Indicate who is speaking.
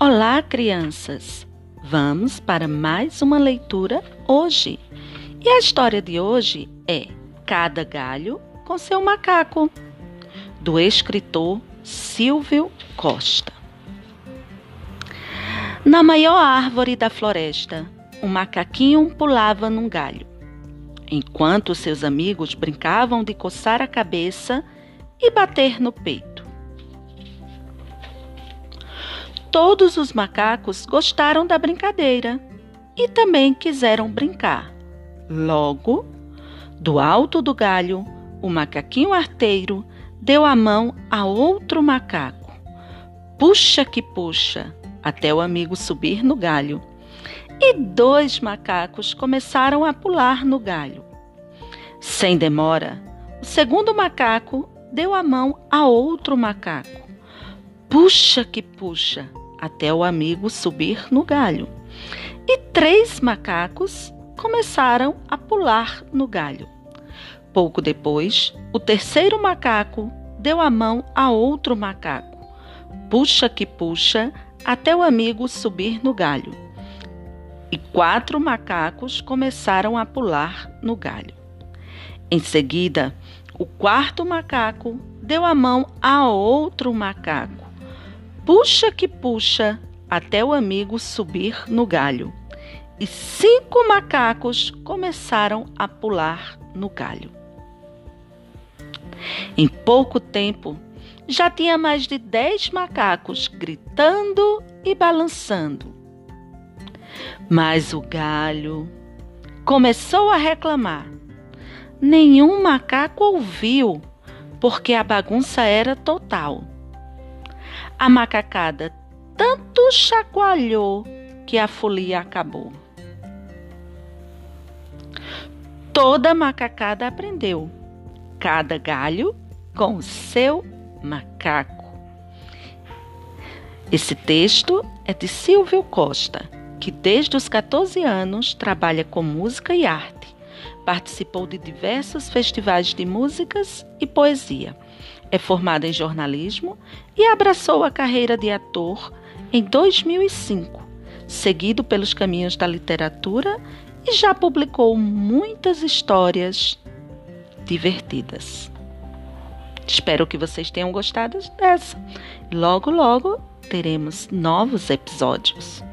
Speaker 1: Olá, crianças! Vamos para mais uma leitura hoje. E a história de hoje é Cada Galho com seu Macaco, do escritor Silvio Costa. Na maior árvore da floresta, um macaquinho pulava num galho, enquanto seus amigos brincavam de coçar a cabeça e bater no peito. Todos os macacos gostaram da brincadeira e também quiseram brincar. Logo, do alto do galho, o macaquinho arteiro deu a mão a outro macaco. Puxa que puxa, até o amigo subir no galho. E dois macacos começaram a pular no galho. Sem demora, o segundo macaco deu a mão a outro macaco. Puxa que puxa, até o amigo subir no galho. E três macacos começaram a pular no galho. Pouco depois, o terceiro macaco deu a mão a outro macaco. Puxa que puxa, até o amigo subir no galho. E quatro macacos começaram a pular no galho. Em seguida, o quarto macaco deu a mão a outro macaco puxa que puxa até o amigo subir no galho. E cinco macacos começaram a pular no galho. Em pouco tempo, já tinha mais de dez macacos gritando e balançando. Mas o galho começou a reclamar. Nenhum macaco ouviu, porque a bagunça era total. A macacada tanto chacoalhou que a folia acabou. Toda macacada aprendeu, cada galho com o seu macaco. Esse texto é de Silvio Costa, que desde os 14 anos trabalha com música e arte. Participou de diversos festivais de músicas e poesia é formado em jornalismo e abraçou a carreira de ator em 2005, seguido pelos caminhos da literatura e já publicou muitas histórias divertidas. Espero que vocês tenham gostado dessa. Logo, logo teremos novos episódios.